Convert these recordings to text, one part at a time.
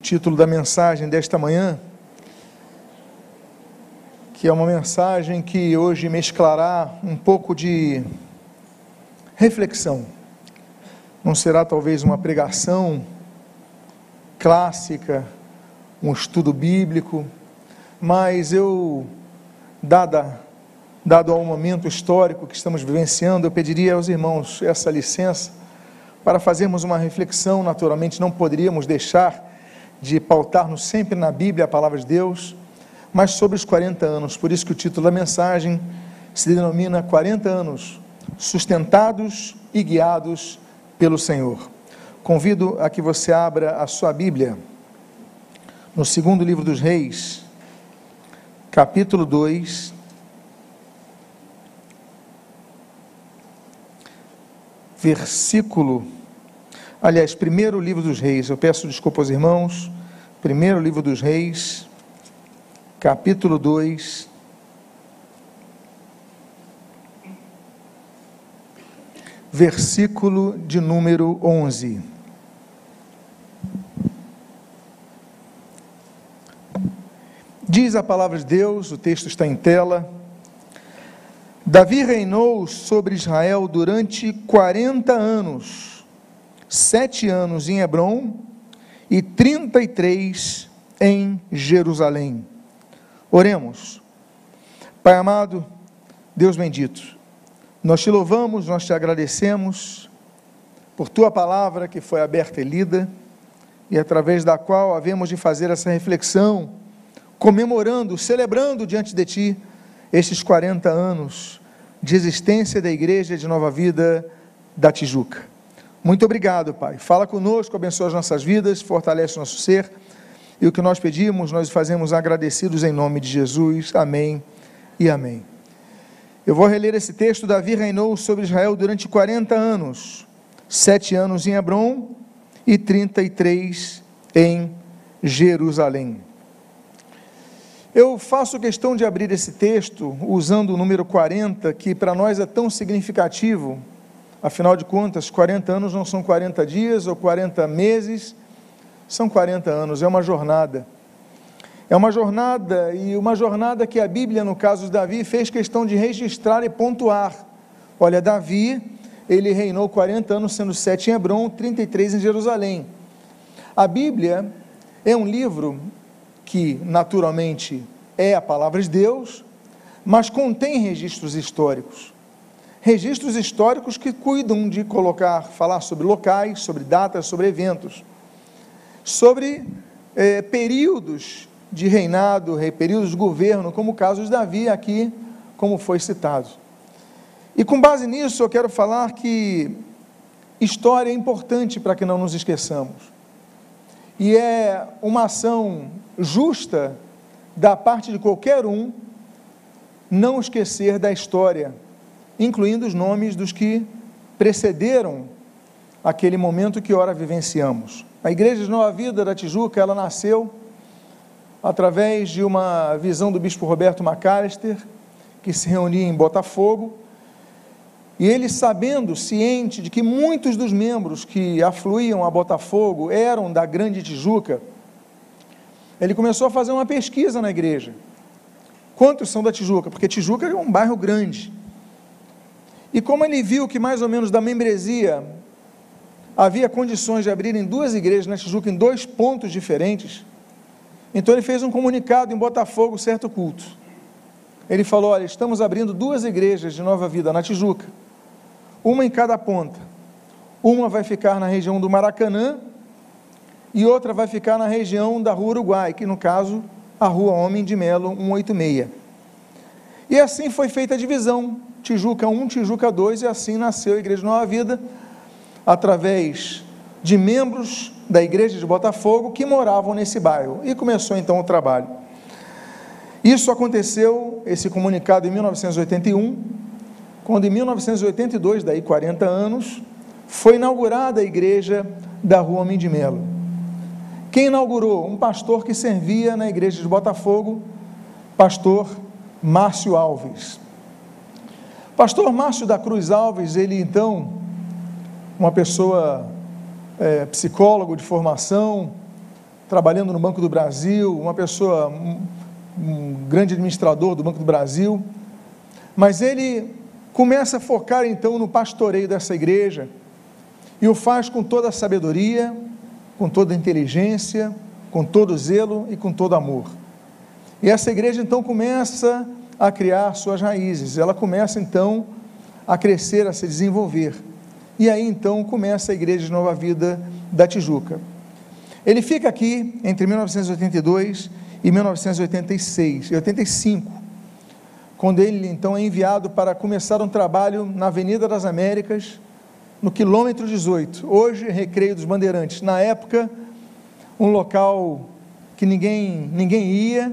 título da mensagem desta manhã, que é uma mensagem que hoje mesclará um pouco de reflexão. Não será talvez uma pregação clássica, um estudo bíblico, mas eu, dada, dado ao momento histórico que estamos vivenciando, eu pediria aos irmãos essa licença para fazermos uma reflexão. Naturalmente, não poderíamos deixar de pautar-nos sempre na Bíblia, a palavra de Deus, mas sobre os 40 anos. Por isso que o título da mensagem se denomina 40 anos sustentados e guiados pelo Senhor. Convido a que você abra a sua Bíblia no segundo livro dos Reis, capítulo 2, versículo Aliás, primeiro livro dos reis, eu peço desculpa aos irmãos, primeiro livro dos reis, capítulo 2, versículo de número 11. Diz a palavra de Deus, o texto está em tela. Davi reinou sobre Israel durante 40 anos sete anos em Hebron e trinta e três em Jerusalém. Oremos. Pai amado, Deus bendito, nós te louvamos, nós te agradecemos por tua palavra que foi aberta e lida e através da qual havemos de fazer essa reflexão, comemorando, celebrando diante de ti estes 40 anos de existência da Igreja de Nova Vida da Tijuca. Muito obrigado, Pai. Fala conosco, abençoa as nossas vidas, fortalece o nosso ser. E o que nós pedimos, nós fazemos agradecidos em nome de Jesus. Amém e amém. Eu vou reler esse texto. Davi reinou sobre Israel durante 40 anos, sete anos em Hebron e 33 em Jerusalém. Eu faço questão de abrir esse texto usando o número 40, que para nós é tão significativo Afinal de contas, 40 anos não são 40 dias ou 40 meses, são 40 anos, é uma jornada. É uma jornada, e uma jornada que a Bíblia, no caso de Davi, fez questão de registrar e pontuar. Olha, Davi, ele reinou 40 anos, sendo 7 em Hebron, 33 em Jerusalém. A Bíblia é um livro que, naturalmente, é a palavra de Deus, mas contém registros históricos registros históricos que cuidam de colocar, falar sobre locais, sobre datas, sobre eventos, sobre eh, períodos de reinado, períodos de governo, como o caso de Davi aqui, como foi citado. E com base nisso, eu quero falar que história é importante para que não nos esqueçamos. E é uma ação justa da parte de qualquer um não esquecer da história incluindo os nomes dos que precederam aquele momento que ora vivenciamos. A Igreja de Nova Vida da Tijuca, ela nasceu através de uma visão do bispo Roberto McAllister, que se reunia em Botafogo, e ele sabendo, ciente de que muitos dos membros que afluíam a Botafogo eram da Grande Tijuca, ele começou a fazer uma pesquisa na igreja. Quantos são da Tijuca? Porque Tijuca é um bairro grande. E como ele viu que mais ou menos da membresia havia condições de abrirem duas igrejas na Tijuca em dois pontos diferentes, então ele fez um comunicado em Botafogo, certo culto. Ele falou: Olha, estamos abrindo duas igrejas de nova vida na Tijuca, uma em cada ponta. Uma vai ficar na região do Maracanã e outra vai ficar na região da Rua Uruguai, que no caso, a Rua Homem de Melo 186. E assim foi feita a divisão. Tijuca 1, Tijuca 2, e assim nasceu a Igreja Nova Vida, através de membros da Igreja de Botafogo que moravam nesse bairro. E começou então o trabalho. Isso aconteceu, esse comunicado, em 1981, quando em 1982, daí 40 anos, foi inaugurada a igreja da Rua Homem de Melo. Quem inaugurou? Um pastor que servia na igreja de Botafogo, pastor Márcio Alves. Pastor Márcio da Cruz Alves, ele então, uma pessoa é, psicólogo de formação, trabalhando no Banco do Brasil, uma pessoa, um, um grande administrador do Banco do Brasil, mas ele começa a focar então no pastoreio dessa igreja e o faz com toda a sabedoria, com toda a inteligência, com todo zelo e com todo amor. E essa igreja então começa a criar suas raízes, ela começa então a crescer, a se desenvolver. E aí então começa a Igreja de Nova Vida da Tijuca. Ele fica aqui entre 1982 e 1986, 85, quando ele então é enviado para começar um trabalho na Avenida das Américas, no quilômetro 18, hoje Recreio dos Bandeirantes. Na época, um local que ninguém, ninguém ia,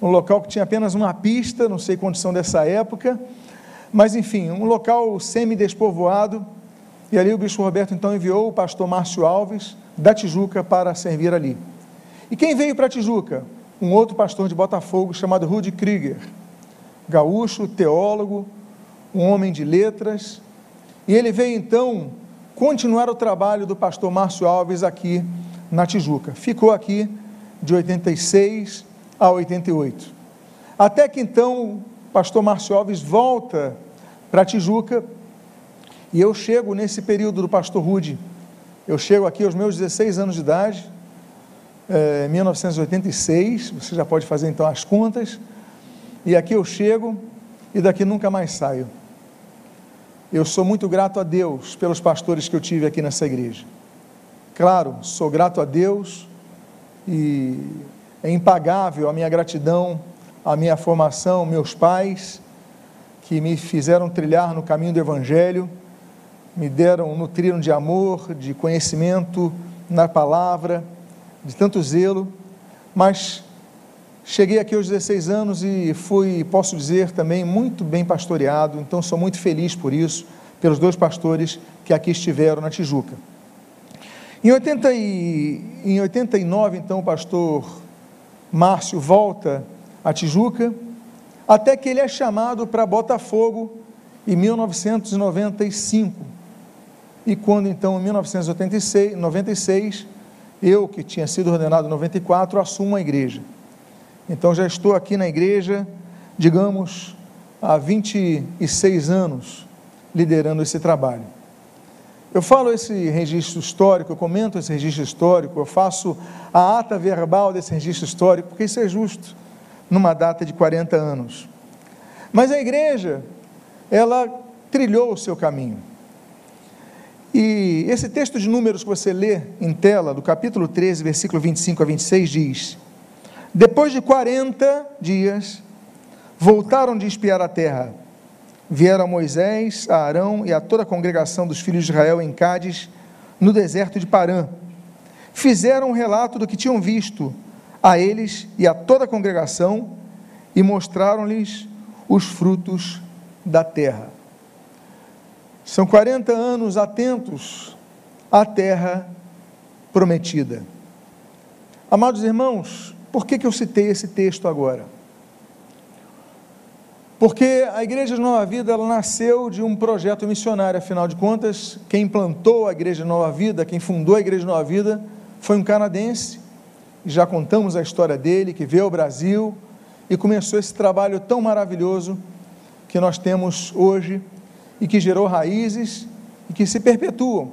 um local que tinha apenas uma pista, não sei condição dessa época, mas enfim, um local semi-despovoado, e ali o bispo Roberto então enviou o pastor Márcio Alves da Tijuca para servir ali. E quem veio para Tijuca? Um outro pastor de Botafogo chamado Rudy Krieger, gaúcho, teólogo, um homem de letras, e ele veio então continuar o trabalho do pastor Márcio Alves aqui na Tijuca. Ficou aqui de 86 a 88. Até que então o pastor Márcio Alves volta para Tijuca e eu chego nesse período do pastor Rude. Eu chego aqui aos meus 16 anos de idade, é, 1986, você já pode fazer então as contas, e aqui eu chego e daqui nunca mais saio. Eu sou muito grato a Deus pelos pastores que eu tive aqui nessa igreja. Claro, sou grato a Deus e é impagável a minha gratidão, a minha formação, meus pais, que me fizeram trilhar no caminho do Evangelho, me deram, nutriram de amor, de conhecimento na palavra, de tanto zelo, mas cheguei aqui aos 16 anos e fui, posso dizer também, muito bem pastoreado, então sou muito feliz por isso, pelos dois pastores que aqui estiveram na Tijuca. Em, 80 e, em 89, então, o pastor Márcio volta a Tijuca, até que ele é chamado para Botafogo em 1995. E quando então, em 1996, eu, que tinha sido ordenado em 94, assumo a igreja. Então já estou aqui na igreja, digamos, há 26 anos, liderando esse trabalho. Eu falo esse registro histórico, eu comento esse registro histórico, eu faço a ata verbal desse registro histórico, porque isso é justo, numa data de 40 anos. Mas a igreja, ela trilhou o seu caminho. E esse texto de números que você lê em tela, do capítulo 13, versículo 25 a 26, diz: Depois de 40 dias, voltaram de espiar a terra vieram a Moisés, a Arão e a toda a congregação dos filhos de Israel em Cádiz, no deserto de Parã. Fizeram um relato do que tinham visto a eles e a toda a congregação e mostraram-lhes os frutos da terra. São 40 anos atentos à terra prometida. Amados irmãos, por que, que eu citei esse texto agora? Porque a Igreja de Nova Vida ela nasceu de um projeto missionário, afinal de contas, quem plantou a Igreja de Nova Vida, quem fundou a Igreja de Nova Vida, foi um canadense. Já contamos a história dele, que veio ao Brasil e começou esse trabalho tão maravilhoso que nós temos hoje e que gerou raízes e que se perpetuam.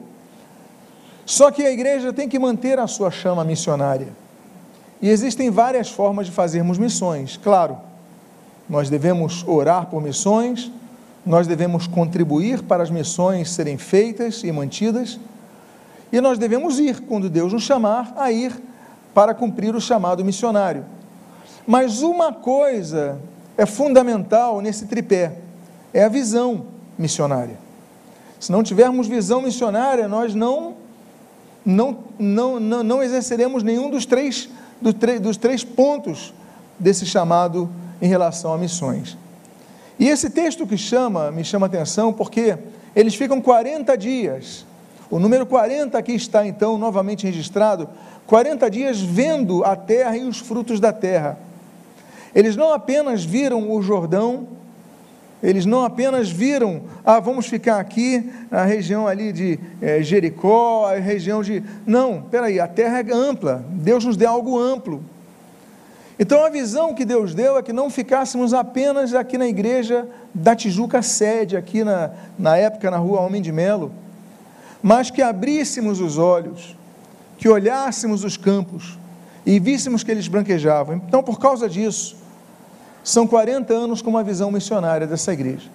Só que a igreja tem que manter a sua chama missionária. E existem várias formas de fazermos missões, claro nós devemos orar por missões, nós devemos contribuir para as missões serem feitas e mantidas, e nós devemos ir quando Deus nos chamar a ir para cumprir o chamado missionário. Mas uma coisa é fundamental nesse tripé: é a visão missionária. Se não tivermos visão missionária, nós não não, não, não, não exerceremos nenhum dos três, do, dos três pontos desse chamado missionário em relação a missões. E esse texto que chama, me chama atenção porque eles ficam 40 dias. O número 40 aqui está então novamente registrado, 40 dias vendo a terra e os frutos da terra. Eles não apenas viram o Jordão, Eles não apenas viram, ah, vamos ficar aqui na região ali de é, Jericó, a região de. Não, peraí, a terra é ampla, Deus nos deu algo amplo. Então a visão que Deus deu é que não ficássemos apenas aqui na igreja da Tijuca sede, aqui na, na época na rua Homem de Melo, mas que abríssemos os olhos, que olhássemos os campos e víssemos que eles branquejavam. Então, por causa disso, são 40 anos com uma visão missionária dessa igreja.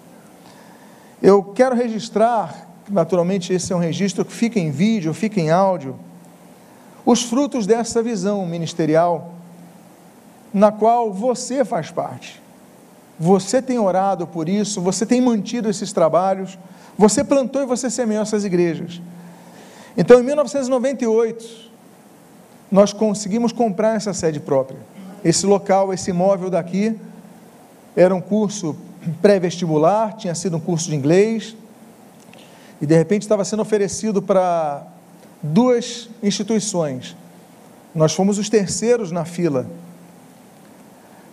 Eu quero registrar, naturalmente esse é um registro que fica em vídeo, fica em áudio, os frutos dessa visão ministerial, na qual você faz parte. Você tem orado por isso, você tem mantido esses trabalhos, você plantou e você semeou essas igrejas. Então, em 1998, nós conseguimos comprar essa sede própria. Esse local, esse imóvel daqui, era um curso pré-vestibular, tinha sido um curso de inglês, e de repente estava sendo oferecido para duas instituições. Nós fomos os terceiros na fila.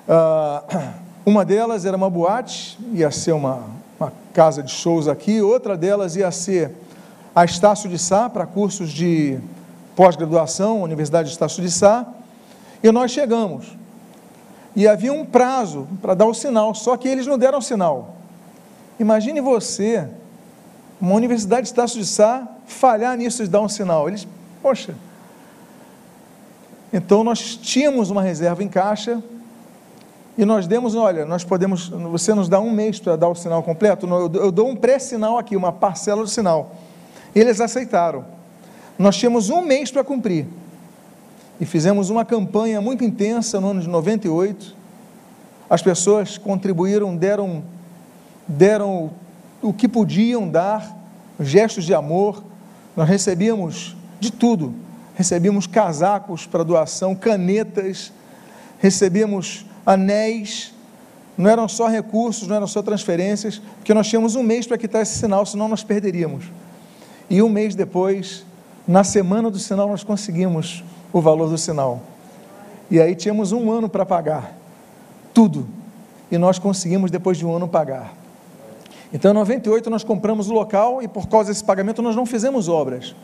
Uh, uma delas era uma boate, ia ser uma, uma casa de shows aqui, outra delas ia ser a Estácio de Sá, para cursos de pós-graduação, Universidade de Estácio de Sá, e nós chegamos e havia um prazo para dar o sinal, só que eles não deram sinal. Imagine você, uma universidade de Estácio de Sá, falhar nisso de dar um sinal. Eles, poxa. Então nós tínhamos uma reserva em caixa e nós demos, olha, nós podemos, você nos dá um mês para dar o sinal completo, eu dou um pré-sinal aqui, uma parcela do sinal. Eles aceitaram. Nós tínhamos um mês para cumprir e fizemos uma campanha muito intensa no ano de 98. As pessoas contribuíram, deram, deram o que podiam dar, gestos de amor. Nós recebíamos de tudo. Recebíamos casacos para doação, canetas, recebíamos anéis. Não eram só recursos, não eram só transferências, porque nós tínhamos um mês para quitar esse sinal, senão nós perderíamos. E um mês depois, na semana do sinal, nós conseguimos o valor do sinal. E aí tínhamos um ano para pagar tudo. E nós conseguimos, depois de um ano, pagar. Então, em 98, nós compramos o local e, por causa desse pagamento, nós não fizemos obras.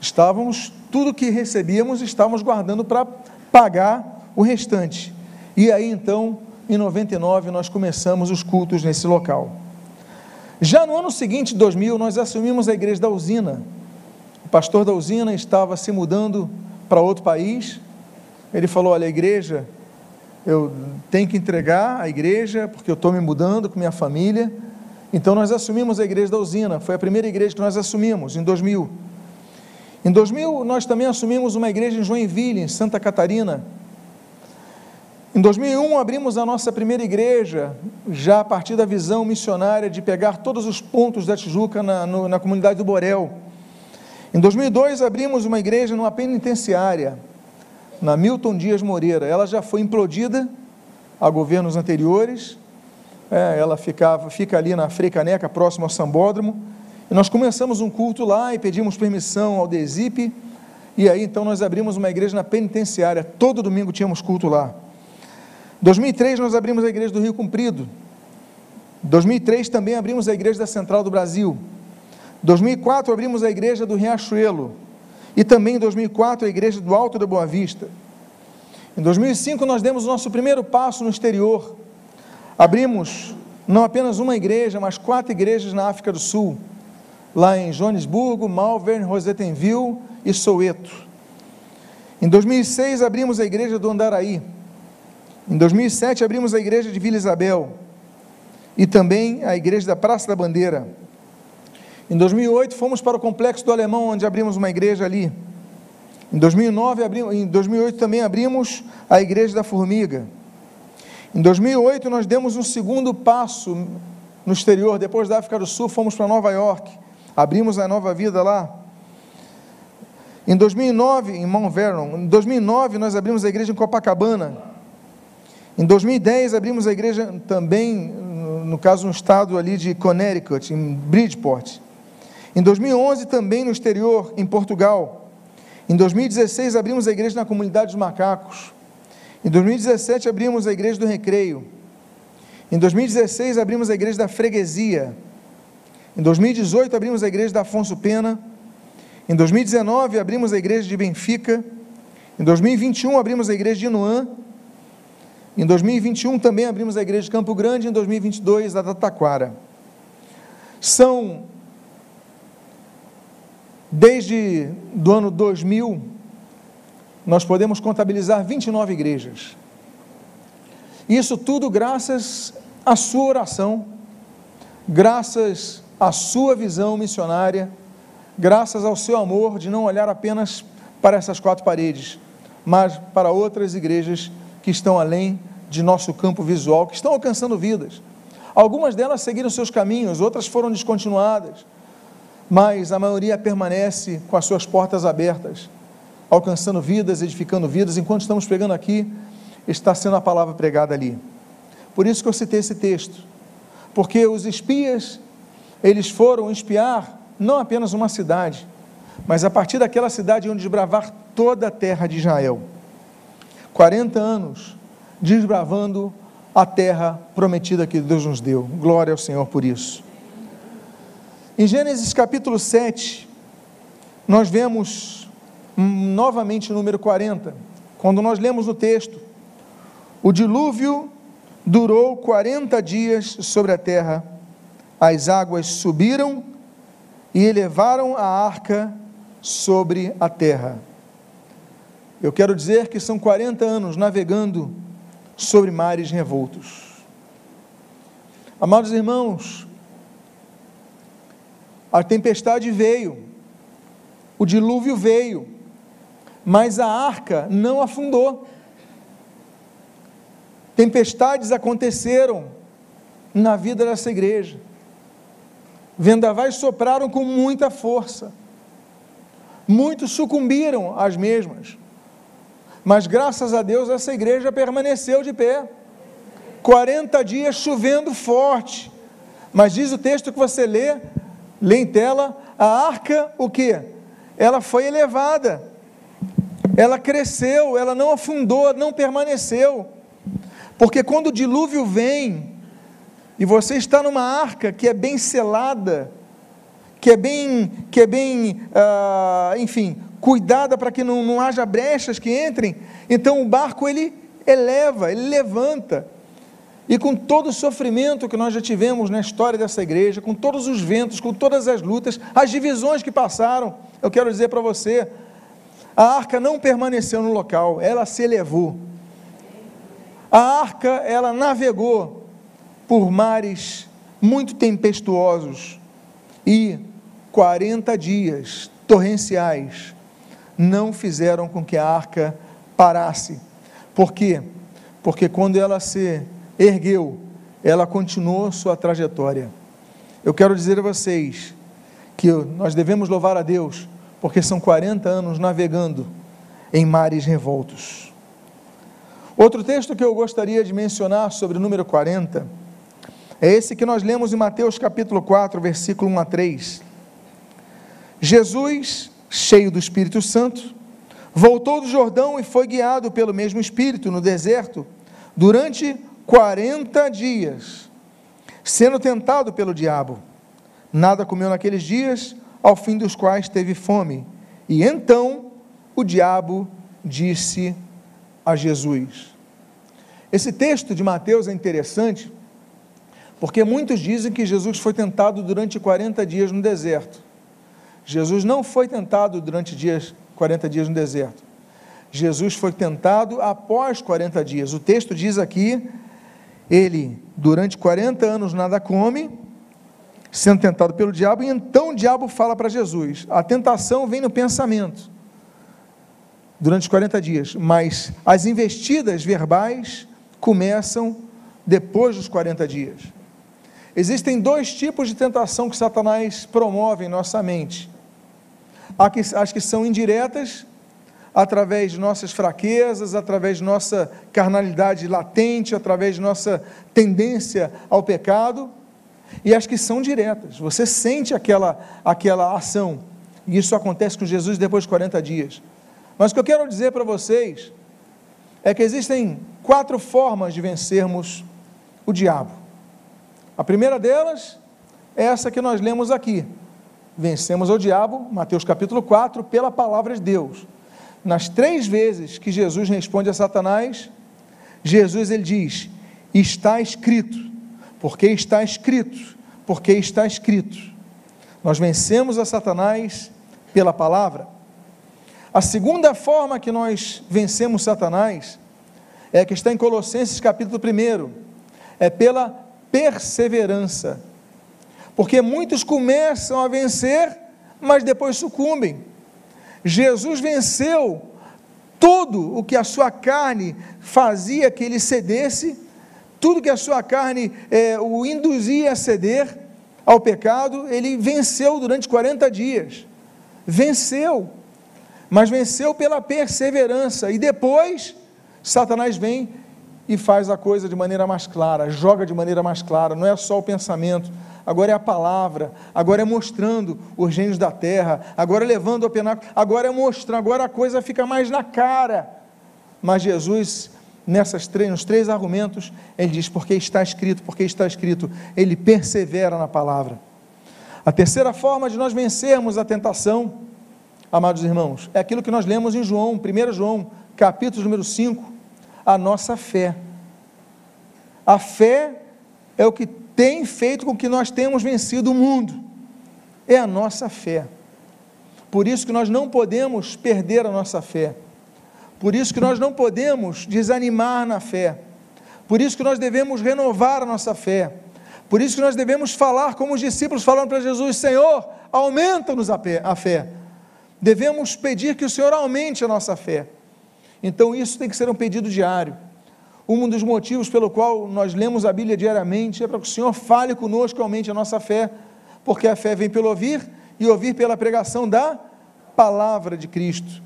Estávamos, tudo que recebíamos, estávamos guardando para pagar o restante. E aí, então, em 99, nós começamos os cultos nesse local. Já no ano seguinte, 2000, nós assumimos a igreja da usina. O pastor da usina estava se mudando para outro país. Ele falou: Olha, a igreja, eu tenho que entregar a igreja, porque eu estou me mudando com minha família. Então nós assumimos a igreja da usina, foi a primeira igreja que nós assumimos, em 2000. Em 2000, nós também assumimos uma igreja em Joinville, em Santa Catarina. Em 2001, abrimos a nossa primeira igreja, já a partir da visão missionária de pegar todos os pontos da Tijuca na, no, na comunidade do Borel. Em 2002, abrimos uma igreja numa penitenciária, na Milton Dias Moreira. Ela já foi implodida a governos anteriores. É, ela ficava, fica ali na Freicaneca, próximo ao Sambódromo. E nós começamos um culto lá e pedimos permissão ao DESIP. E aí então nós abrimos uma igreja na penitenciária. Todo domingo tínhamos culto lá. Em 2003 nós abrimos a igreja do Rio Comprido. Em 2003 também abrimos a igreja da Central do Brasil. 2004 abrimos a igreja do Riachuelo e também em 2004 a igreja do Alto da Boa Vista. Em 2005 nós demos o nosso primeiro passo no exterior. Abrimos não apenas uma igreja, mas quatro igrejas na África do Sul, lá em Joanesburgo, Malvern, Rosettenville e Soweto. Em 2006 abrimos a igreja do Andaraí. Em 2007 abrimos a igreja de Vila Isabel e também a igreja da Praça da Bandeira. Em 2008 fomos para o Complexo do Alemão, onde abrimos uma igreja ali. Em 2009, abrimos, em 2008 também abrimos a Igreja da Formiga. Em 2008 nós demos um segundo passo no exterior, depois da África do Sul fomos para Nova York, abrimos a Nova Vida lá. Em 2009, em Mount Vernon, em 2009 nós abrimos a igreja em Copacabana. Em 2010 abrimos a igreja também, no caso no estado ali de Connecticut, em Bridgeport. Em 2011, também no exterior, em Portugal. Em 2016, abrimos a igreja na comunidade dos macacos. Em 2017, abrimos a igreja do Recreio. Em 2016 abrimos a igreja da Freguesia. Em 2018 abrimos a igreja da Afonso Pena. Em 2019 abrimos a igreja de Benfica. Em 2021 abrimos a igreja de Inuã. Em 2021 também abrimos a igreja de Campo Grande. Em 2022 a da Taquara. São desde do ano 2000 nós podemos contabilizar 29 igrejas. Isso tudo graças à sua oração, graças à sua visão missionária, graças ao seu amor de não olhar apenas para essas quatro paredes, mas para outras igrejas que estão além de nosso campo visual, que estão alcançando vidas. Algumas delas seguiram seus caminhos, outras foram descontinuadas, mas a maioria permanece com as suas portas abertas, alcançando vidas, edificando vidas. Enquanto estamos pregando aqui, está sendo a palavra pregada ali. Por isso que eu citei esse texto, porque os espias, eles foram espiar não apenas uma cidade, mas a partir daquela cidade iam desbravar toda a terra de Israel. 40 anos desbravando a terra prometida que Deus nos deu. Glória ao Senhor por isso. Em Gênesis capítulo 7, nós vemos novamente o número 40, quando nós lemos o texto, o dilúvio durou 40 dias sobre a terra, as águas subiram e elevaram a arca sobre a terra. Eu quero dizer que são 40 anos navegando sobre mares revoltos. Amados irmãos, a tempestade veio, o dilúvio veio, mas a arca não afundou. Tempestades aconteceram na vida dessa igreja. Vendavais sopraram com muita força. Muitos sucumbiram às mesmas. Mas graças a Deus essa igreja permaneceu de pé. 40 dias chovendo forte. Mas diz o texto que você lê, lê em tela, a arca, o que? Ela foi elevada. Ela cresceu, ela não afundou, não permaneceu. Porque quando o dilúvio vem, e você está numa arca que é bem selada, que é bem, que é bem, ah, enfim, cuidada para que não, não haja brechas que entrem, então o barco ele eleva, ele levanta. E com todo o sofrimento que nós já tivemos na história dessa igreja, com todos os ventos, com todas as lutas, as divisões que passaram, eu quero dizer para você, a arca não permaneceu no local, ela se elevou. A arca, ela navegou por mares muito tempestuosos e 40 dias torrenciais não fizeram com que a arca parasse. Por quê? Porque quando ela se ergueu, ela continuou sua trajetória. Eu quero dizer a vocês que nós devemos louvar a Deus, porque são 40 anos navegando em mares revoltos. Outro texto que eu gostaria de mencionar sobre o número 40 é esse que nós lemos em Mateus capítulo 4, versículo 1 a 3. Jesus, cheio do Espírito Santo, voltou do Jordão e foi guiado pelo mesmo Espírito no deserto durante 40 dias, sendo tentado pelo diabo. Nada comeu naqueles dias, ao fim dos quais teve fome. E então o diabo disse a Jesus. Esse texto de Mateus é interessante porque muitos dizem que Jesus foi tentado durante 40 dias no deserto. Jesus não foi tentado durante dias, 40 dias no deserto. Jesus foi tentado após 40 dias. O texto diz aqui: ele, durante 40 anos, nada come, sendo tentado pelo diabo, e então o diabo fala para Jesus. A tentação vem no pensamento, durante 40 dias, mas as investidas verbais começam depois dos 40 dias. Existem dois tipos de tentação que Satanás promove em nossa mente. As que são indiretas, através de nossas fraquezas, através de nossa carnalidade latente, através de nossa tendência ao pecado, e as que são diretas. Você sente aquela, aquela ação, e isso acontece com Jesus depois de 40 dias. Mas o que eu quero dizer para vocês é que existem quatro formas de vencermos o diabo. A primeira delas é essa que nós lemos aqui. Vencemos o diabo, Mateus capítulo 4, pela palavra de Deus. Nas três vezes que Jesus responde a Satanás, Jesus ele diz: está escrito, porque está escrito, porque está escrito. Nós vencemos a Satanás pela palavra. A segunda forma que nós vencemos Satanás é que está em Colossenses capítulo 1, é pela perseverança. Porque muitos começam a vencer, mas depois sucumbem. Jesus venceu tudo o que a sua carne fazia que ele cedesse, tudo que a sua carne é, o induzia a ceder ao pecado, ele venceu durante 40 dias. Venceu, mas venceu pela perseverança. E depois, Satanás vem e faz a coisa de maneira mais clara, joga de maneira mais clara, não é só o pensamento, agora é a palavra, agora é mostrando os gênios da terra, agora é levando o penáculo, agora é mostrando, agora a coisa fica mais na cara. Mas Jesus, nessas três, nos três argumentos, ele diz: porque está escrito, porque está escrito, ele persevera na palavra. A terceira forma de nós vencermos a tentação, amados irmãos, é aquilo que nós lemos em João, 1 João, capítulo número 5, a nossa fé. A fé é o que tem feito com que nós tenhamos vencido o mundo. É a nossa fé. Por isso que nós não podemos perder a nossa fé. Por isso que nós não podemos desanimar na fé. Por isso que nós devemos renovar a nossa fé. Por isso que nós devemos falar como os discípulos falaram para Jesus: Senhor, aumenta-nos a fé. Devemos pedir que o Senhor aumente a nossa fé. Então isso tem que ser um pedido diário. Um dos motivos pelo qual nós lemos a Bíblia diariamente é para que o Senhor fale conosco, aumente a nossa fé, porque a fé vem pelo ouvir e ouvir pela pregação da palavra de Cristo.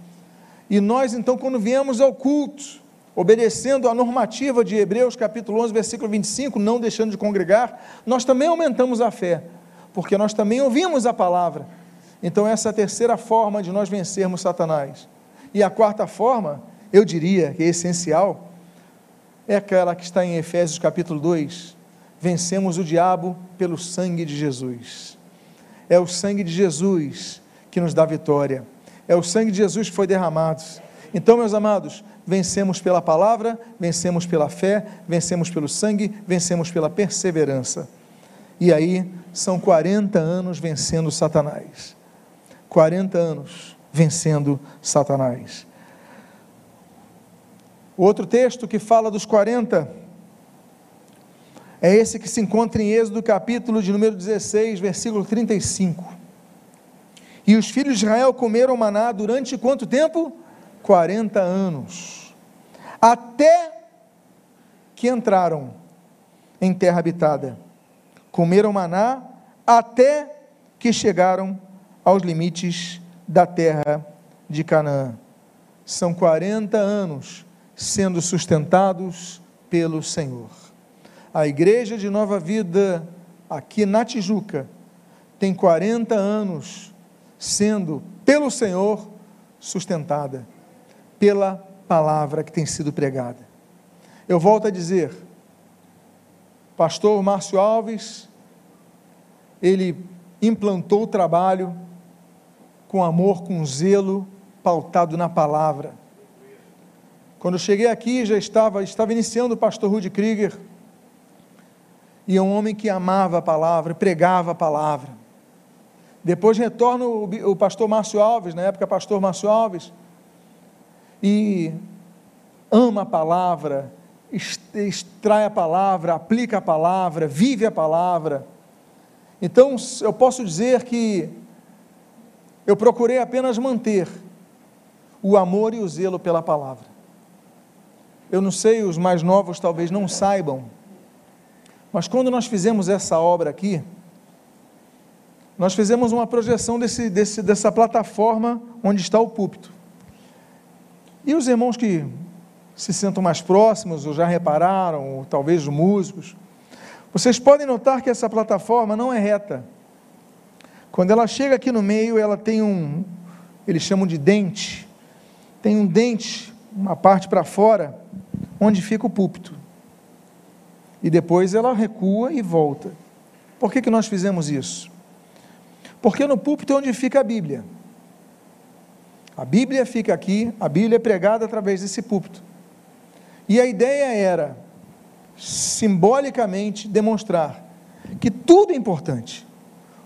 E nós, então, quando viemos ao culto, obedecendo a normativa de Hebreus capítulo 11, versículo 25, não deixando de congregar, nós também aumentamos a fé, porque nós também ouvimos a palavra. Então, essa é a terceira forma de nós vencermos Satanás. E a quarta forma, eu diria que é essencial, é aquela que está em Efésios capítulo 2. Vencemos o diabo pelo sangue de Jesus. É o sangue de Jesus que nos dá vitória. É o sangue de Jesus que foi derramado. Então, meus amados, vencemos pela palavra, vencemos pela fé, vencemos pelo sangue, vencemos pela perseverança. E aí são 40 anos vencendo Satanás. 40 anos vencendo Satanás. O outro texto que fala dos 40 é esse que se encontra em Êxodo, capítulo de número 16, versículo 35. E os filhos de Israel comeram maná durante quanto tempo? 40 anos. Até que entraram em terra habitada. Comeram maná até que chegaram aos limites da terra de Canaã. São 40 anos sendo sustentados pelo Senhor. A igreja de Nova Vida, aqui na Tijuca, tem 40 anos sendo, pelo Senhor, sustentada, pela palavra que tem sido pregada. Eu volto a dizer, pastor Márcio Alves, ele implantou o trabalho com amor, com zelo, pautado na palavra quando eu cheguei aqui, já estava, estava iniciando o pastor Rudy Krieger, e é um homem que amava a palavra, pregava a palavra. Depois retorna o, o pastor Márcio Alves, na época pastor Márcio Alves, e ama a palavra, extrai a palavra, aplica a palavra, vive a palavra. Então, eu posso dizer que eu procurei apenas manter o amor e o zelo pela palavra. Eu não sei, os mais novos talvez não saibam, mas quando nós fizemos essa obra aqui, nós fizemos uma projeção desse, desse, dessa plataforma onde está o púlpito. E os irmãos que se sentam mais próximos, ou já repararam, ou talvez os músicos, vocês podem notar que essa plataforma não é reta. Quando ela chega aqui no meio, ela tem um, eles chamam de dente, tem um dente, uma parte para fora, onde fica o púlpito. e depois ela recua e volta. Por que, que nós fizemos isso? Porque no púlpito é onde fica a Bíblia. A Bíblia fica aqui, a Bíblia é pregada através desse púlpito. E a ideia era, simbolicamente, demonstrar que tudo é importante.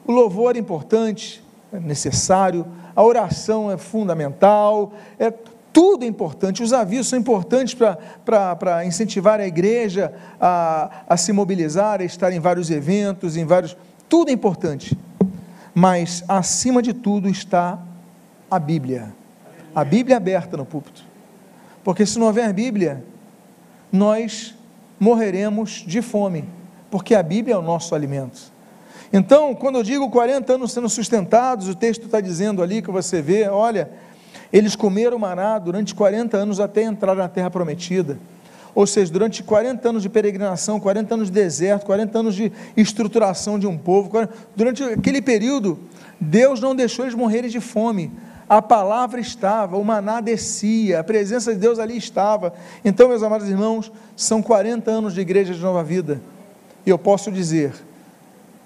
O louvor é importante, é necessário, a oração é fundamental, é tudo é importante. Os avisos são importantes para incentivar a igreja a, a se mobilizar, a estar em vários eventos, em vários. Tudo é importante. Mas, acima de tudo, está a Bíblia. A Bíblia aberta no púlpito. Porque se não houver Bíblia, nós morreremos de fome. Porque a Bíblia é o nosso alimento. Então, quando eu digo 40 anos sendo sustentados, o texto está dizendo ali que você vê, olha, eles comeram maná durante 40 anos até entrar na terra prometida. Ou seja, durante 40 anos de peregrinação, 40 anos de deserto, 40 anos de estruturação de um povo, durante aquele período, Deus não deixou eles morrerem de fome. A palavra estava, o maná descia, a presença de Deus ali estava. Então, meus amados irmãos, são 40 anos de igreja de nova vida. E eu posso dizer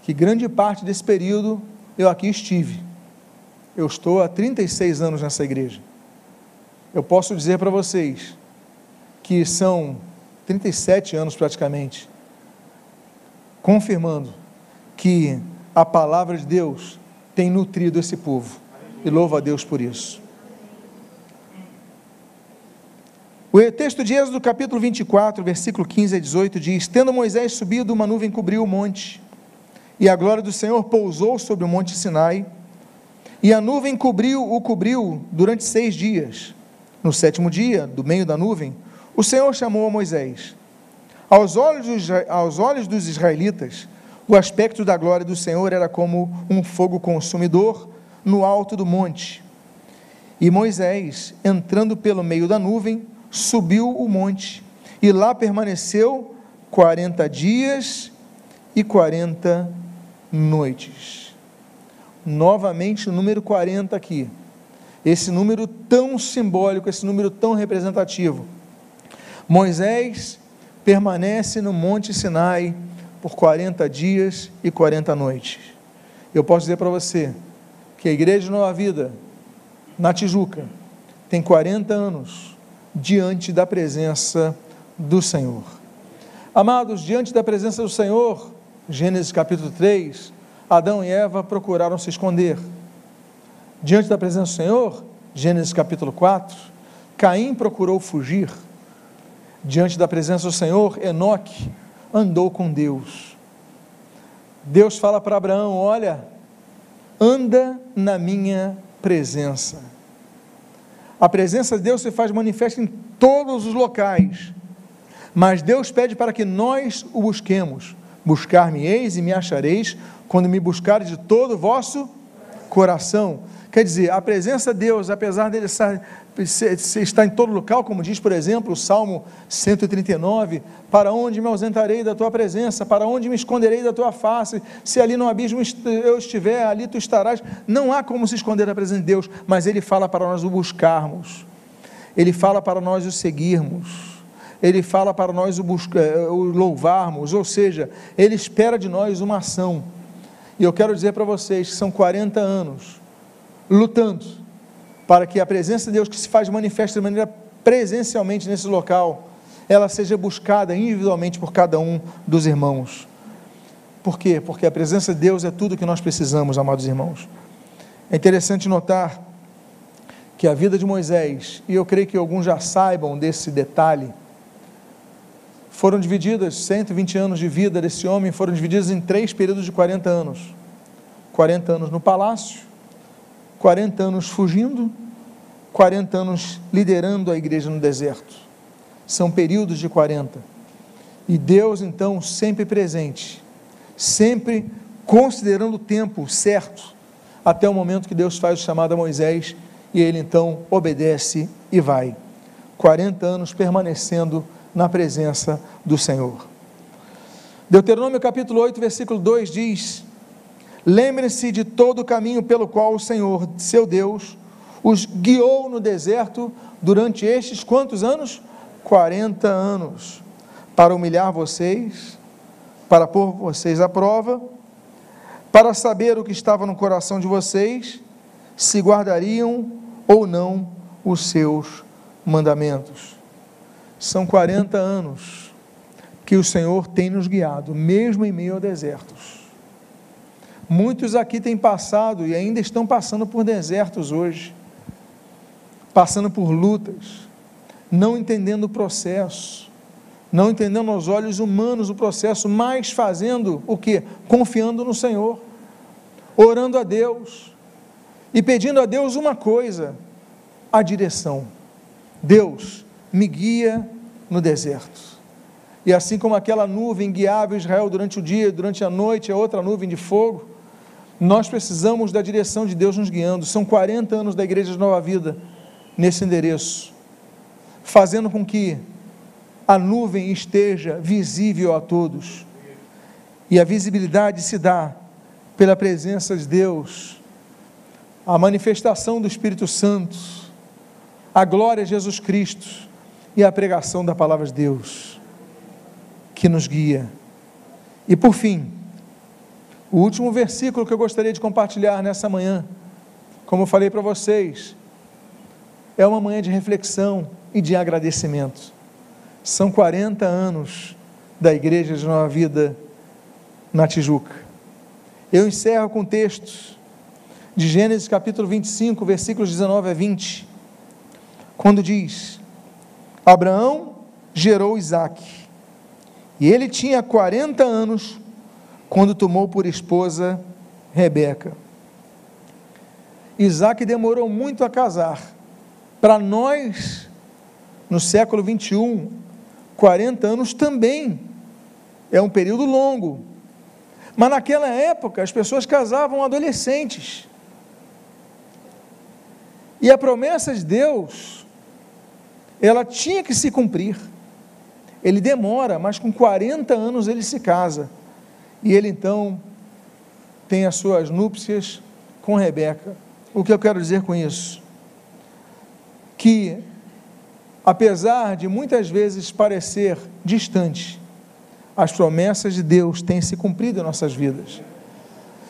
que grande parte desse período eu aqui estive. Eu estou há 36 anos nessa igreja. Eu posso dizer para vocês que são 37 anos praticamente, confirmando que a palavra de Deus tem nutrido esse povo. E louvo a Deus por isso. O texto de Êxodo, capítulo 24, versículo 15 a 18 diz: Tendo Moisés subido, uma nuvem cobriu o monte, e a glória do Senhor pousou sobre o monte Sinai, e a nuvem cobriu, o cobriu durante seis dias. No sétimo dia, do meio da nuvem, o Senhor chamou a Moisés. Aos olhos, dos, aos olhos dos israelitas, o aspecto da glória do Senhor era como um fogo consumidor no alto do monte. E Moisés, entrando pelo meio da nuvem, subiu o monte e lá permaneceu quarenta dias e quarenta noites novamente o número 40 aqui. Esse número tão simbólico, esse número tão representativo. Moisés permanece no Monte Sinai por 40 dias e 40 noites. Eu posso dizer para você que a Igreja Nova Vida, na Tijuca, tem 40 anos diante da presença do Senhor. Amados, diante da presença do Senhor, Gênesis capítulo 3, Adão e Eva procuraram se esconder. Diante da presença do Senhor, Gênesis capítulo 4, Caim procurou fugir. Diante da presença do Senhor, Enoque andou com Deus. Deus fala para Abraão: Olha, anda na minha presença. A presença de Deus se faz manifesta em todos os locais, mas Deus pede para que nós o busquemos. Buscar-me-eis e me achareis quando me buscares de todo o vosso coração. Quer dizer, a presença de Deus, apesar dele estar, estar em todo local, como diz, por exemplo, o Salmo 139, para onde me ausentarei da tua presença, para onde me esconderei da tua face, se ali no abismo eu estiver, ali tu estarás. Não há como se esconder da presença de Deus, mas ele fala para nós o buscarmos, ele fala para nós o seguirmos ele fala para nós o, o louvarmos, ou seja, ele espera de nós uma ação. E eu quero dizer para vocês que são 40 anos lutando para que a presença de Deus que se faz manifesta de maneira presencialmente nesse local, ela seja buscada individualmente por cada um dos irmãos. Por quê? Porque a presença de Deus é tudo que nós precisamos, amados irmãos. É interessante notar que a vida de Moisés, e eu creio que alguns já saibam desse detalhe, foram divididas, 120 anos de vida desse homem foram divididos em três períodos de 40 anos: 40 anos no palácio, 40 anos fugindo, 40 anos liderando a igreja no deserto. São períodos de 40. E Deus, então, sempre presente, sempre considerando o tempo certo, até o momento que Deus faz o chamado a Moisés e ele então obedece e vai. 40 anos permanecendo na presença do Senhor. Deuteronômio capítulo 8, versículo 2 diz: Lembre-se de todo o caminho pelo qual o Senhor, seu Deus, os guiou no deserto durante estes quantos anos? 40 anos, para humilhar vocês, para pôr vocês à prova, para saber o que estava no coração de vocês, se guardariam ou não os seus mandamentos. São 40 anos que o Senhor tem nos guiado, mesmo em meio a desertos. Muitos aqui têm passado e ainda estão passando por desertos hoje, passando por lutas, não entendendo o processo, não entendendo aos olhos humanos o processo, mas fazendo o que? Confiando no Senhor, orando a Deus e pedindo a Deus uma coisa: a direção. Deus, me guia no deserto. E assim como aquela nuvem guiava Israel durante o dia, durante a noite, a outra nuvem de fogo, nós precisamos da direção de Deus nos guiando. São 40 anos da Igreja de Nova Vida nesse endereço, fazendo com que a nuvem esteja visível a todos. E a visibilidade se dá pela presença de Deus, a manifestação do Espírito Santo, a glória de Jesus Cristo e a pregação da palavra de Deus, que nos guia. E por fim, o último versículo que eu gostaria de compartilhar nessa manhã, como eu falei para vocês, é uma manhã de reflexão e de agradecimento. São 40 anos da Igreja de Nova Vida na Tijuca. Eu encerro com textos de Gênesis capítulo 25, versículos 19 a 20, quando diz: Abraão gerou Isaac, e ele tinha 40 anos quando tomou por esposa Rebeca. Isaac demorou muito a casar. Para nós, no século 21, 40 anos também é um período longo. Mas naquela época as pessoas casavam adolescentes. E a promessa de Deus, ela tinha que se cumprir. Ele demora, mas com 40 anos ele se casa. E ele então tem as suas núpcias com Rebeca. O que eu quero dizer com isso? Que, apesar de muitas vezes parecer distante, as promessas de Deus têm se cumprido em nossas vidas.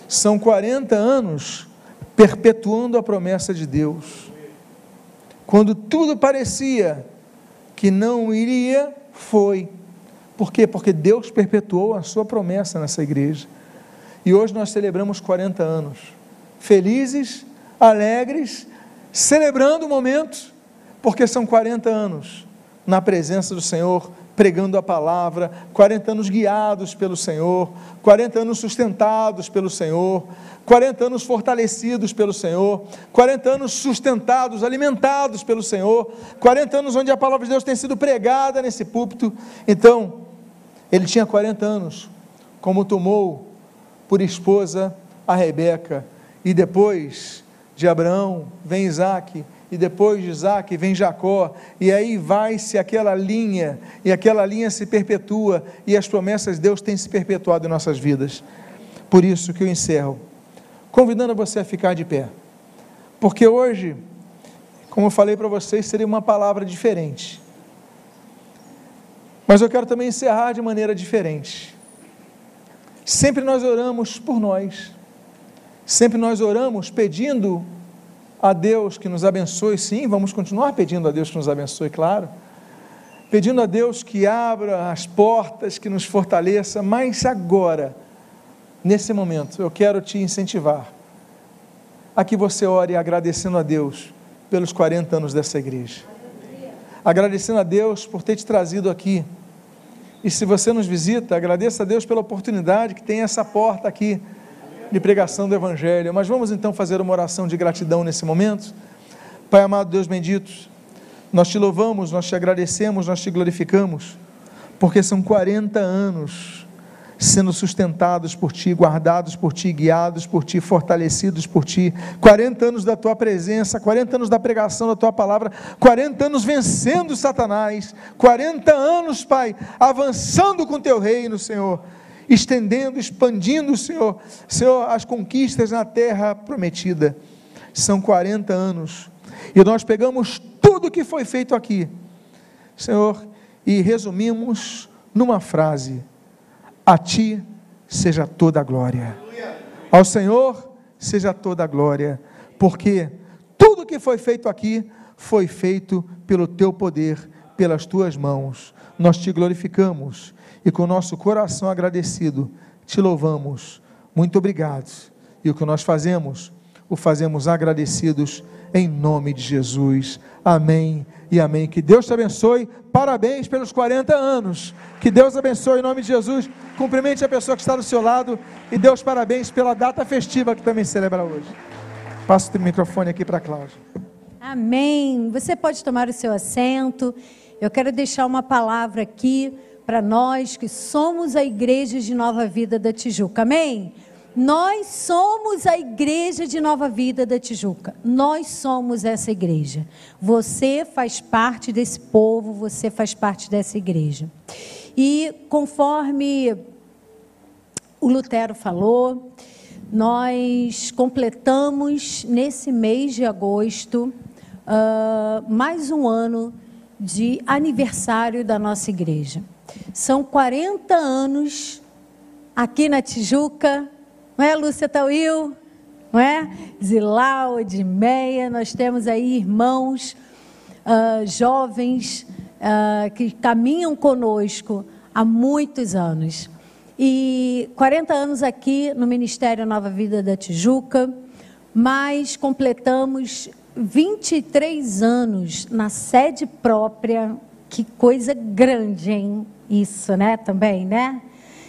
São 40 anos perpetuando a promessa de Deus. Quando tudo parecia que não iria, foi por quê? Porque Deus perpetuou a sua promessa nessa igreja. E hoje nós celebramos 40 anos. Felizes, alegres, celebrando o momento, porque são 40 anos na presença do Senhor, pregando a palavra, 40 anos guiados pelo Senhor, 40 anos sustentados pelo Senhor, 40 anos fortalecidos pelo Senhor, 40 anos sustentados, alimentados pelo Senhor, 40 anos onde a palavra de Deus tem sido pregada nesse púlpito. Então, ele tinha 40 anos, como tomou por esposa a Rebeca, e depois de Abraão vem Isaac, e depois de Isaac vem Jacó, e aí vai-se aquela linha, e aquela linha se perpetua, e as promessas de Deus têm se perpetuado em nossas vidas. Por isso que eu encerro, convidando você a ficar de pé, porque hoje, como eu falei para vocês, seria uma palavra diferente. Mas eu quero também encerrar de maneira diferente. Sempre nós oramos por nós. Sempre nós oramos pedindo a Deus que nos abençoe, sim, vamos continuar pedindo a Deus que nos abençoe, claro. Pedindo a Deus que abra as portas, que nos fortaleça, mas agora, nesse momento, eu quero te incentivar a que você ore agradecendo a Deus pelos 40 anos dessa igreja agradecendo a Deus por ter te trazido aqui. E se você nos visita, agradeça a Deus pela oportunidade que tem essa porta aqui de pregação do Evangelho. Mas vamos então fazer uma oração de gratidão nesse momento. Pai amado, Deus bendito, nós te louvamos, nós te agradecemos, nós te glorificamos, porque são 40 anos sendo sustentados por Ti, guardados por Ti, guiados por Ti, fortalecidos por Ti. 40 anos da Tua presença, 40 anos da pregação da Tua palavra, 40 anos vencendo Satanás, 40 anos, Pai, avançando com Teu reino, Senhor, estendendo, expandindo, Senhor, Senhor, as conquistas na terra prometida. São 40 anos. E nós pegamos tudo que foi feito aqui, Senhor, e resumimos numa frase A ti seja toda a glória. Ao Senhor seja toda a glória, porque tudo que foi feito aqui foi feito pelo teu poder, pelas tuas mãos. Nós te glorificamos e com nosso coração agradecido te louvamos. Muito obrigado. E o que nós fazemos, o fazemos agradecidos em nome de Jesus. Amém e amém. Que Deus te abençoe. Parabéns pelos 40 anos. Que Deus abençoe em nome de Jesus. Cumprimente a pessoa que está do seu lado e Deus parabéns pela data festiva que também celebra hoje. Passo o microfone aqui para a Cláudia. Amém. Você pode tomar o seu assento. Eu quero deixar uma palavra aqui para nós que somos a igreja de Nova Vida da Tijuca. Amém? Nós somos a igreja de Nova Vida da Tijuca. Nós somos essa igreja. Você faz parte desse povo, você faz parte dessa igreja. E conforme o Lutero falou, nós completamos nesse mês de agosto uh, mais um ano de aniversário da nossa igreja. São 40 anos aqui na Tijuca não é, Lúcia Tauil? Não é? Zilau, Edmeia, nós temos aí irmãos uh, jovens uh, que caminham conosco há muitos anos. E 40 anos aqui no Ministério Nova Vida da Tijuca, mas completamos 23 anos na sede própria. Que coisa grande, hein? Isso, né? Também, né?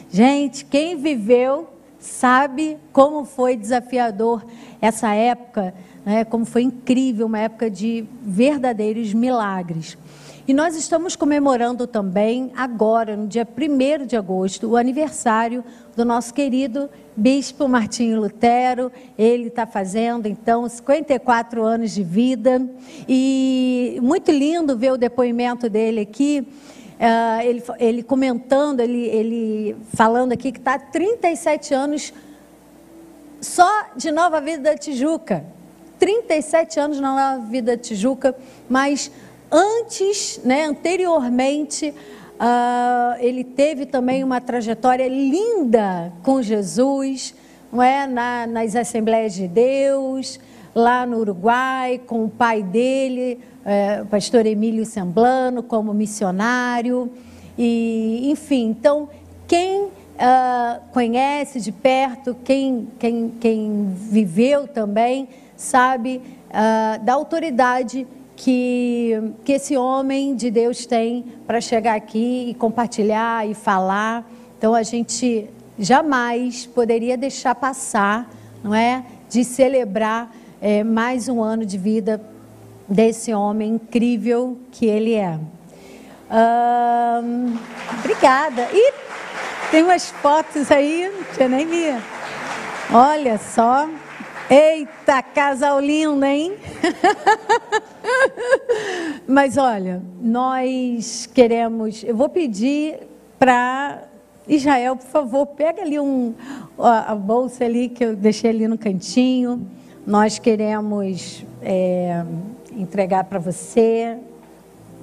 Gente, quem viveu sabe como foi desafiador essa época, né, como foi incrível, uma época de verdadeiros milagres. E nós estamos comemorando também, agora, no dia 1 de agosto, o aniversário do nosso querido Bispo Martinho Lutero. Ele está fazendo, então, 54 anos de vida. E muito lindo ver o depoimento dele aqui. Uh, ele, ele, comentando, ele, ele falando aqui que está há 37 anos só de Nova Vida da Tijuca. 37 anos na Nova Vida da Tijuca, mas antes, né, anteriormente, uh, ele teve também uma trajetória linda com Jesus, não é? Na, nas Assembleias de Deus, lá no Uruguai, com o pai dele, é, o pastor Emílio Semblano como missionário. E, enfim, então, quem uh, conhece de perto, quem, quem, quem viveu também, sabe uh, da autoridade que, que esse homem de Deus tem para chegar aqui e compartilhar e falar. Então, a gente jamais poderia deixar passar, não é? De celebrar é, mais um ano de vida desse homem incrível que ele é. obrigada. E tem umas fotos aí, tinha nem. Olha só. Eita, casal lindo, hein? Mas olha, nós queremos. Eu vou pedir para Israel, por favor, pega ali um, a bolsa ali que eu deixei ali no cantinho. Nós queremos é, entregar para você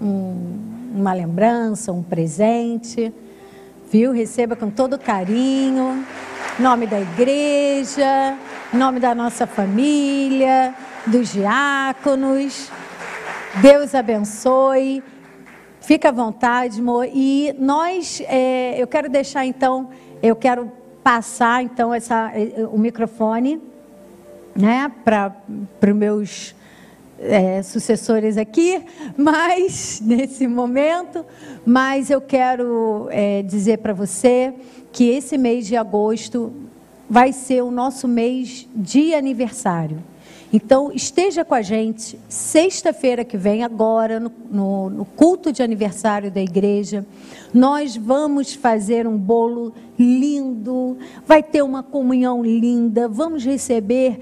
um, uma lembrança, um presente, viu? Receba com todo carinho, em nome da igreja, em nome da nossa família, dos diáconos. Deus abençoe. Fica à vontade, amor. E nós, é, eu quero deixar então, eu quero passar então essa, o microfone, né, para os meus é, sucessores aqui, mas nesse momento, mas eu quero é, dizer para você que esse mês de agosto vai ser o nosso mês de aniversário. Então, esteja com a gente sexta-feira que vem, agora, no, no, no, culto de aniversário da igreja. Nós vamos fazer um bolo lindo, vai ter uma comunhão linda, vamos receber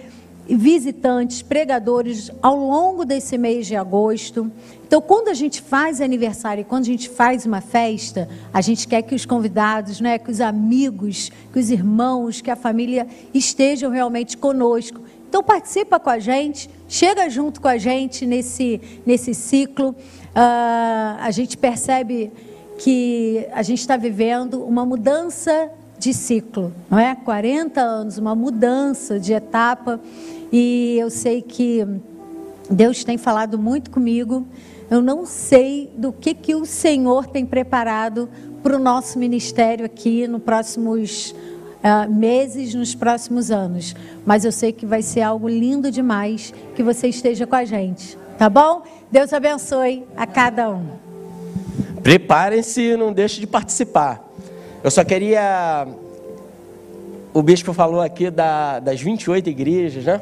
visitantes, pregadores ao longo desse mês de agosto. Então, quando a gente faz aniversário, quando a gente faz uma festa, a gente quer que os convidados, né, que os amigos, que os irmãos, que a família estejam realmente conosco. Então, participa com a gente, chega junto com a gente nesse, nesse ciclo. Uh, a gente percebe que a gente está vivendo uma mudança de ciclo, não é? 40 anos, uma mudança de etapa. E eu sei que Deus tem falado muito comigo. Eu não sei do que, que o Senhor tem preparado para o nosso ministério aqui nos próximos uh, meses, nos próximos anos. Mas eu sei que vai ser algo lindo demais que você esteja com a gente. Tá bom? Deus abençoe a cada um. Preparem-se e não deixe de participar. Eu só queria. O bispo falou aqui da, das 28 igrejas, né?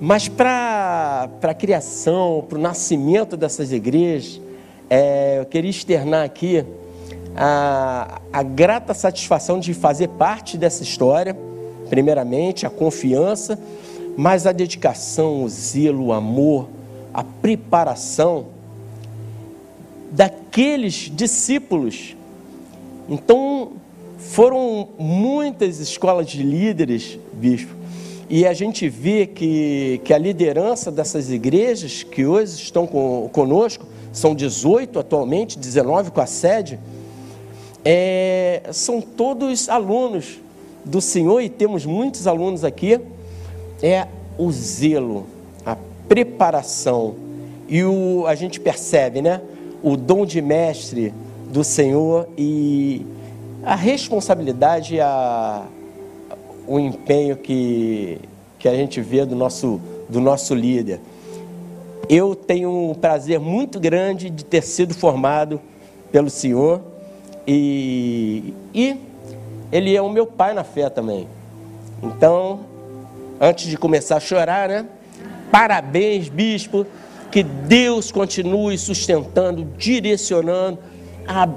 Mas para a criação, para o nascimento dessas igrejas, é, eu queria externar aqui a, a grata satisfação de fazer parte dessa história, primeiramente, a confiança, mas a dedicação, o zelo, o amor, a preparação daqueles discípulos. Então, foram muitas escolas de líderes, bispo, e a gente vê que, que a liderança dessas igrejas que hoje estão com, conosco, são 18 atualmente, 19 com a sede, é, são todos alunos do Senhor, e temos muitos alunos aqui, é o zelo, a preparação, e o, a gente percebe, né? O dom de mestre do Senhor e a responsabilidade, a, o empenho que, que a gente vê do nosso, do nosso líder. Eu tenho um prazer muito grande de ter sido formado pelo Senhor e, e ele é o meu pai na fé também. Então, antes de começar a chorar, né? Parabéns, bispo. Que Deus continue sustentando, direcionando, a,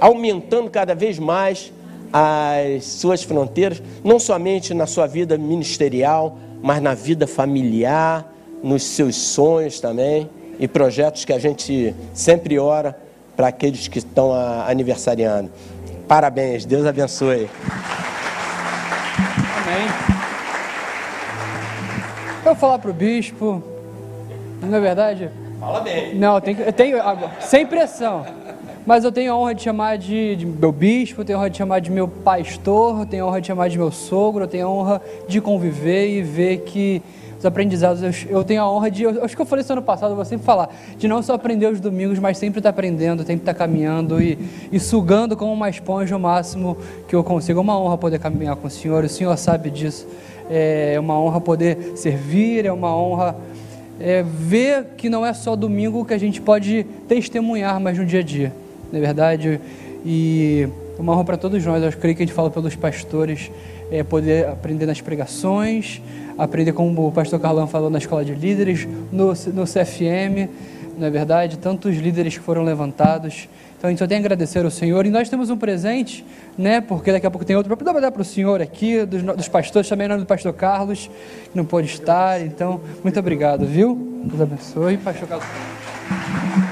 aumentando cada vez mais as suas fronteiras, não somente na sua vida ministerial, mas na vida familiar, nos seus sonhos também e projetos que a gente sempre ora para aqueles que estão aniversariando. Parabéns, Deus abençoe. Amém. Eu vou falar para o bispo, não é verdade? Fala bem. Não, eu tenho, eu tenho sem pressão. Mas eu tenho a honra de chamar de, de, meu bispo, eu tenho a honra de chamar de meu pastor, eu tenho a honra de chamar de meu sogro, eu tenho a honra de conviver e ver que os aprendizados, eu, eu tenho a honra de, eu, acho que eu falei isso ano passado, eu vou sempre falar, de não só aprender os domingos, mas sempre estar tá aprendendo, sempre estar tá caminhando e, e sugando como uma esponja o máximo que eu consigo. É uma honra poder caminhar com o Senhor, o Senhor sabe disso. É uma honra poder servir, é uma honra é, ver que não é só domingo que a gente pode testemunhar, mas no dia a dia, não é verdade? E é uma honra para todos nós, eu creio que a gente fala pelos pastores, é, poder aprender nas pregações, aprender como o pastor Carlão falou na escola de líderes, no, no CFM, não é verdade? Tantos líderes que foram levantados. Então a gente só tem a agradecer ao Senhor. E nós temos um presente, né? Porque daqui a pouco tem outro para dar para o Senhor aqui, dos, dos pastores, também nome do pastor Carlos, que não pôde estar. Então, muito obrigado, viu? Deus abençoe. Pastor Carlos.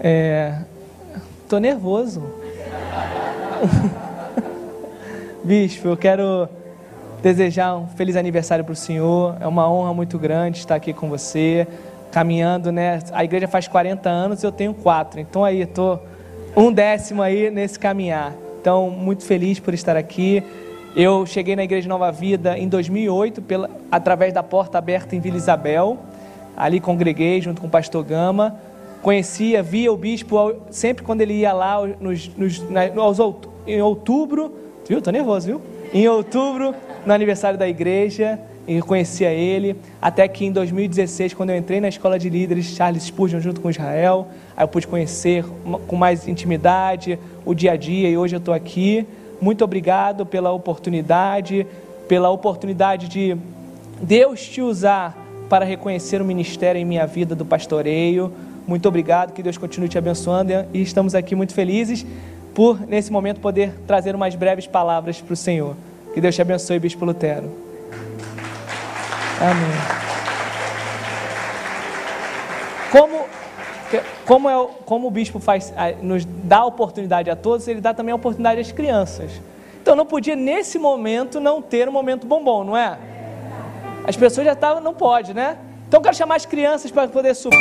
É, tô nervoso. Bispo, eu quero desejar um feliz aniversário para o senhor. É uma honra muito grande estar aqui com você, caminhando, né? A igreja faz 40 anos e eu tenho quatro. Então aí, estou um décimo aí nesse caminhar. Então, muito feliz por estar aqui. Eu cheguei na Igreja Nova Vida em 2008, pela, através da porta aberta em Vila Isabel. Ali congreguei junto com o pastor Gama. Conhecia, via o bispo sempre quando ele ia lá nos, nos, aos, em outubro, viu? Tô nervoso, viu? Em outubro, no aniversário da igreja, eu conhecia ele, até que em 2016, quando eu entrei na escola de líderes, Charles Spurgeon junto com Israel, aí eu pude conhecer com mais intimidade o dia a dia e hoje eu estou aqui. Muito obrigado pela oportunidade, pela oportunidade de Deus te usar para reconhecer o ministério em minha vida do pastoreio. Muito obrigado, que Deus continue te abençoando e estamos aqui muito felizes por, nesse momento, poder trazer umas breves palavras para o Senhor. Que Deus te abençoe, Bispo Lutero. Amém. Como, como, é, como o bispo faz, nos dá oportunidade a todos, ele dá também a oportunidade às crianças. Então não podia, nesse momento, não ter um momento bombom, não é? As pessoas já estavam, não pode, né? Então quero chamar as crianças para poder subir.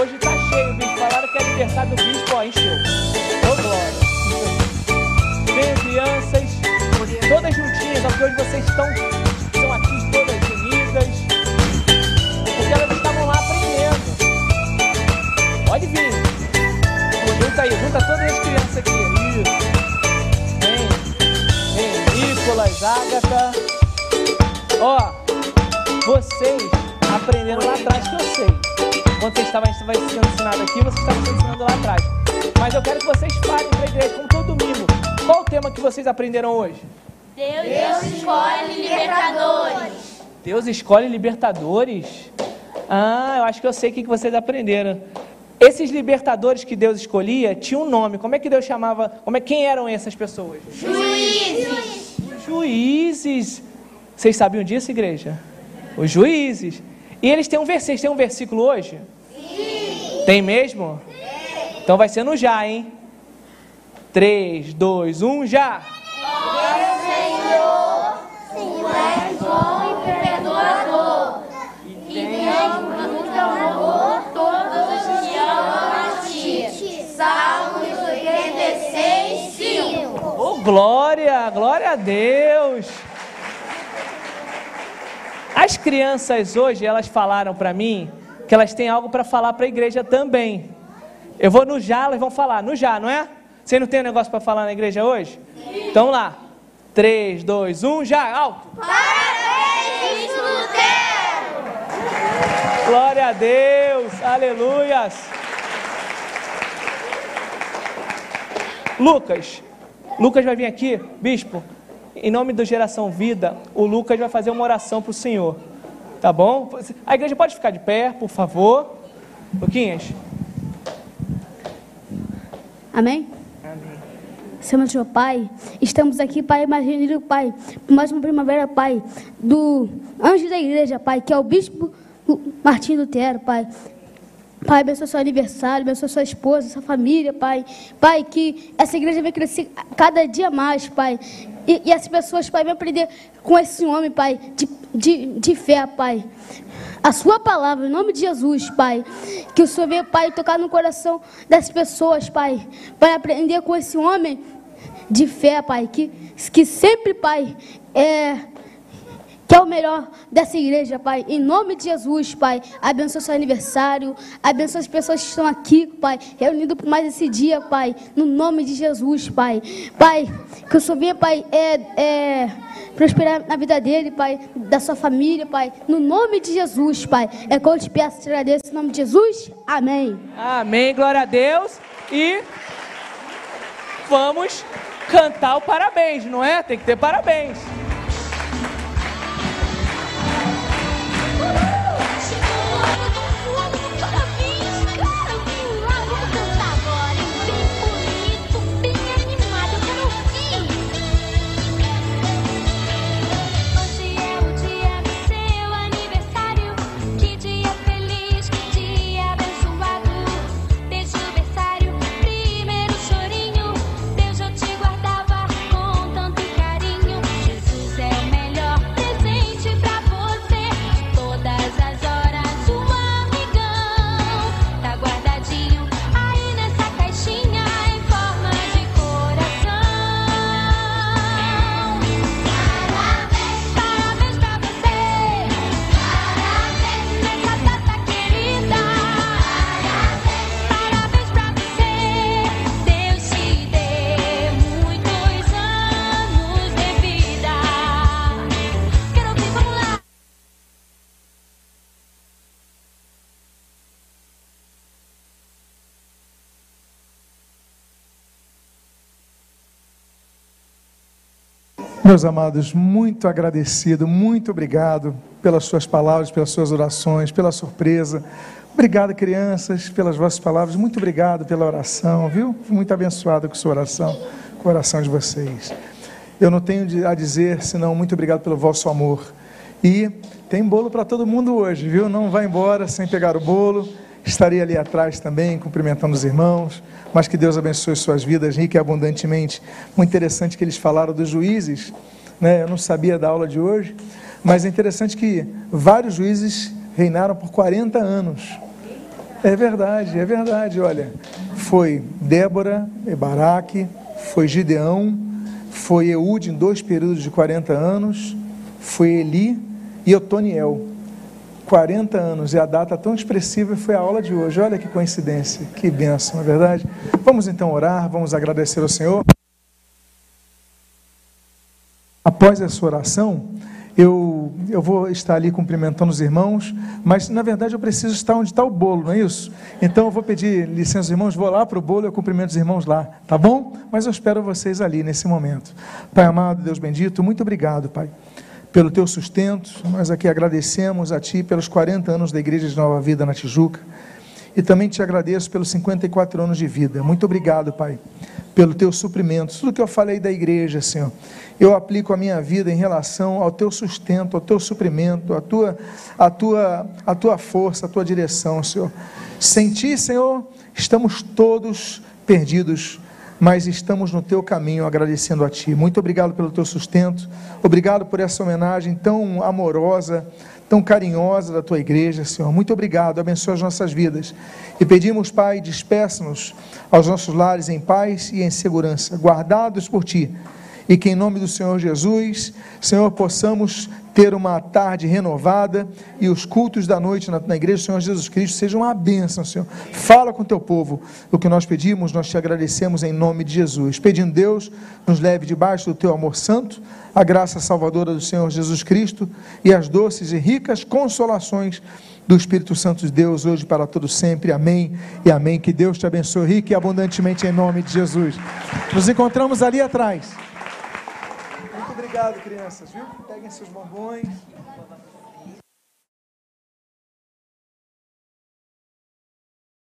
Hoje está cheio o bicho. Falaram que é aniversário do bispo, ó, encheu. Ô glória. Vem, crianças, todas juntinhas, ó, porque hoje vocês estão aprenderam lá atrás que eu sei. Quando você estava, a gente estava sendo ensinado aqui, você estava sendo ensinado lá atrás. Mas eu quero que vocês falem para a igreja, como todo domingo. Qual o tema que vocês aprenderam hoje? Deus, Deus escolhe libertadores. Deus escolhe libertadores? Ah, eu acho que eu sei o que vocês aprenderam. Esses libertadores que Deus escolhia tinham um nome. Como é que Deus chamava? Como é, quem eram essas pessoas? Juízes. Juízes. Vocês sabiam disso, igreja? Os juízes. E eles têm um versículo. Tem um versículo hoje? Sim. Tem mesmo? Sim. Então vai ser no já, hein? 3, 2, 1, já. Ó Senhor, tu és bom e perdoador. E tens muito amor todos os que amam a ti. Salmos 86, 5. Oh, glória, glória a Deus. As crianças hoje, elas falaram para mim que elas têm algo para falar para a igreja também. Eu vou no já, elas vão falar. No já, não é? Você não tem um negócio para falar na igreja hoje? Sim. Então lá. 3, 2, 1, já, alto. Parabéns, Lutero! Glória a Deus, aleluias. Lucas, Lucas vai vir aqui, bispo, em nome do Geração Vida, o Lucas vai fazer uma oração para o Senhor. Tá bom? A igreja pode ficar de pé, por favor. Luquinhas. Amém? Amém. Senhor Pai, estamos aqui, Pai, imaginando, Pai, mais uma primavera, Pai, do anjo da igreja, Pai, que é o bispo Martim Lutero, Pai. Pai, abençoa seu aniversário, abençoa sua esposa, sua família, Pai. Pai, que essa igreja vai crescer cada dia mais, Pai. E, e as pessoas, Pai, vão aprender com esse homem, Pai, de, de, de fé, Pai. A sua palavra, em nome de Jesus, Pai. Que o Senhor venha, Pai, tocar no coração das pessoas, Pai. Para aprender com esse homem de fé, Pai. Que, que sempre, Pai, é que é o melhor dessa igreja, Pai. Em nome de Jesus, Pai. Abençoa seu aniversário. Abençoa as pessoas que estão aqui, Pai. Reunido por mais esse dia, Pai. No nome de Jesus, Pai. Pai, que o Senhor venha, Pai, é, é, prosperar na vida dele, Pai. Da sua família, Pai. No nome de Jesus, Pai. É que eu te peço, te agradeço. Em nome de Jesus. Amém. Amém. Glória a Deus. E vamos cantar o parabéns, não é? Tem que ter parabéns. Meus amados, muito agradecido, muito obrigado pelas suas palavras, pelas suas orações, pela surpresa. Obrigado, crianças, pelas vossas palavras. Muito obrigado pela oração, viu? Fui muito abençoado com sua oração, com a oração de vocês. Eu não tenho a dizer senão muito obrigado pelo vosso amor. E tem bolo para todo mundo hoje, viu? Não vá embora sem pegar o bolo. Estarei ali atrás também, cumprimentando os irmãos. Mas que Deus abençoe suas vidas rica e abundantemente. Muito interessante que eles falaram dos juízes. Né? Eu não sabia da aula de hoje, mas é interessante que vários juízes reinaram por 40 anos. É verdade, é verdade. Olha, foi Débora, Baraque, foi Gideão, foi Eude em dois períodos de 40 anos, foi Eli e Otoniel. 40 anos e a data tão expressiva foi a aula de hoje. Olha que coincidência, que bênção, não é verdade? Vamos então orar, vamos agradecer ao Senhor. após essa oração, eu, eu vou estar ali cumprimentando os irmãos, mas na verdade eu preciso estar onde está o bolo, não é isso? Então eu vou pedir licença, irmãos, vou lá para o bolo e eu cumprimento os irmãos lá, tá bom? Mas eu espero vocês ali nesse momento. Pai amado, Deus bendito, muito obrigado, Pai, pelo teu sustento. Nós aqui agradecemos a Ti pelos 40 anos da Igreja de Nova Vida na Tijuca. E também te agradeço pelos 54 anos de vida. Muito obrigado, Pai, pelo teu suprimento. Tudo que eu falei da igreja, Senhor, eu aplico a minha vida em relação ao teu sustento, ao teu suprimento, à tua, à tua, à tua força, à tua direção, Senhor. Sem ti, Senhor, estamos todos perdidos, mas estamos no teu caminho agradecendo a ti. Muito obrigado pelo teu sustento. Obrigado por essa homenagem tão amorosa, tão carinhosa da tua igreja, Senhor. Muito obrigado, abençoa as nossas vidas. E pedimos, Pai, despeça-nos aos nossos lares em paz e em segurança, guardados por ti. E que em nome do Senhor Jesus, Senhor, possamos ter uma tarde renovada e os cultos da noite na, na igreja do Senhor Jesus Cristo sejam uma bênção, Senhor. Fala com teu povo. O que nós pedimos, nós te agradecemos em nome de Jesus. Pedindo Deus, nos leve debaixo do teu amor santo a graça salvadora do Senhor Jesus Cristo e as doces e ricas consolações do Espírito Santo de Deus hoje para todo sempre. Amém e amém. Que Deus te abençoe rico e abundantemente em nome de Jesus. Nos encontramos ali atrás. Obrigado, crianças, viu? Peguem seus bombons.